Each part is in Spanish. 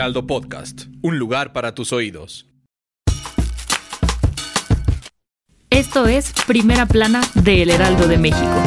Heraldo Podcast, un lugar para tus oídos. Esto es Primera Plana de El Heraldo de México.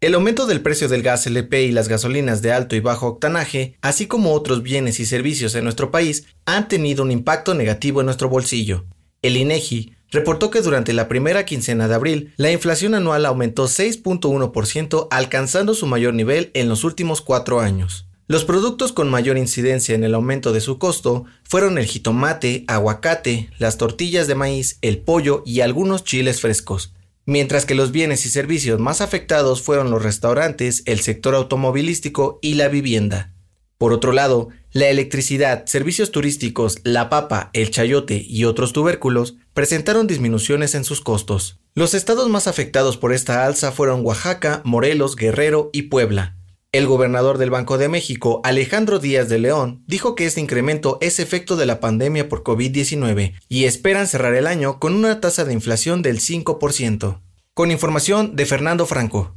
El aumento del precio del gas LP y las gasolinas de alto y bajo octanaje, así como otros bienes y servicios en nuestro país, han tenido un impacto negativo en nuestro bolsillo. El INEGI reportó que durante la primera quincena de abril, la inflación anual aumentó 6.1%, alcanzando su mayor nivel en los últimos cuatro años. Los productos con mayor incidencia en el aumento de su costo fueron el jitomate, aguacate, las tortillas de maíz, el pollo y algunos chiles frescos mientras que los bienes y servicios más afectados fueron los restaurantes, el sector automovilístico y la vivienda. Por otro lado, la electricidad, servicios turísticos, la papa, el chayote y otros tubérculos presentaron disminuciones en sus costos. Los estados más afectados por esta alza fueron Oaxaca, Morelos, Guerrero y Puebla. El gobernador del Banco de México, Alejandro Díaz de León, dijo que este incremento es efecto de la pandemia por COVID-19 y esperan cerrar el año con una tasa de inflación del 5%. Con información de Fernando Franco.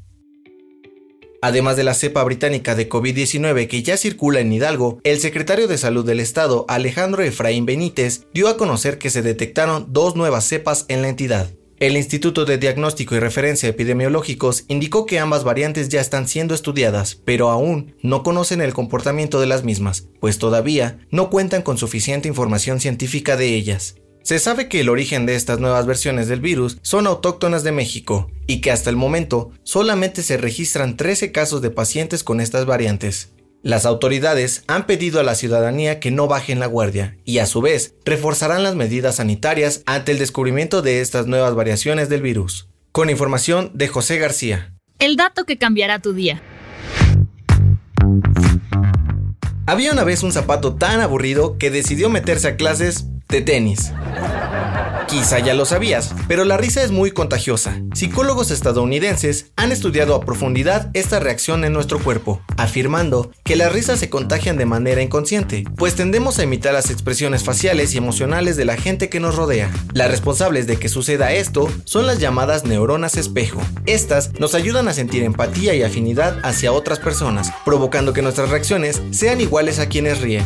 Además de la cepa británica de COVID-19 que ya circula en Hidalgo, el secretario de Salud del Estado, Alejandro Efraín Benítez, dio a conocer que se detectaron dos nuevas cepas en la entidad. El Instituto de Diagnóstico y Referencia Epidemiológicos indicó que ambas variantes ya están siendo estudiadas, pero aún no conocen el comportamiento de las mismas, pues todavía no cuentan con suficiente información científica de ellas. Se sabe que el origen de estas nuevas versiones del virus son autóctonas de México y que hasta el momento solamente se registran 13 casos de pacientes con estas variantes. Las autoridades han pedido a la ciudadanía que no bajen la guardia y a su vez reforzarán las medidas sanitarias ante el descubrimiento de estas nuevas variaciones del virus. Con información de José García. El dato que cambiará tu día. Había una vez un zapato tan aburrido que decidió meterse a clases de tenis. Quizá ya lo sabías, pero la risa es muy contagiosa. Psicólogos estadounidenses han estudiado a profundidad esta reacción en nuestro cuerpo, afirmando que las risas se contagian de manera inconsciente, pues tendemos a imitar las expresiones faciales y emocionales de la gente que nos rodea. Las responsables de que suceda esto son las llamadas neuronas espejo. Estas nos ayudan a sentir empatía y afinidad hacia otras personas, provocando que nuestras reacciones sean iguales a quienes ríen.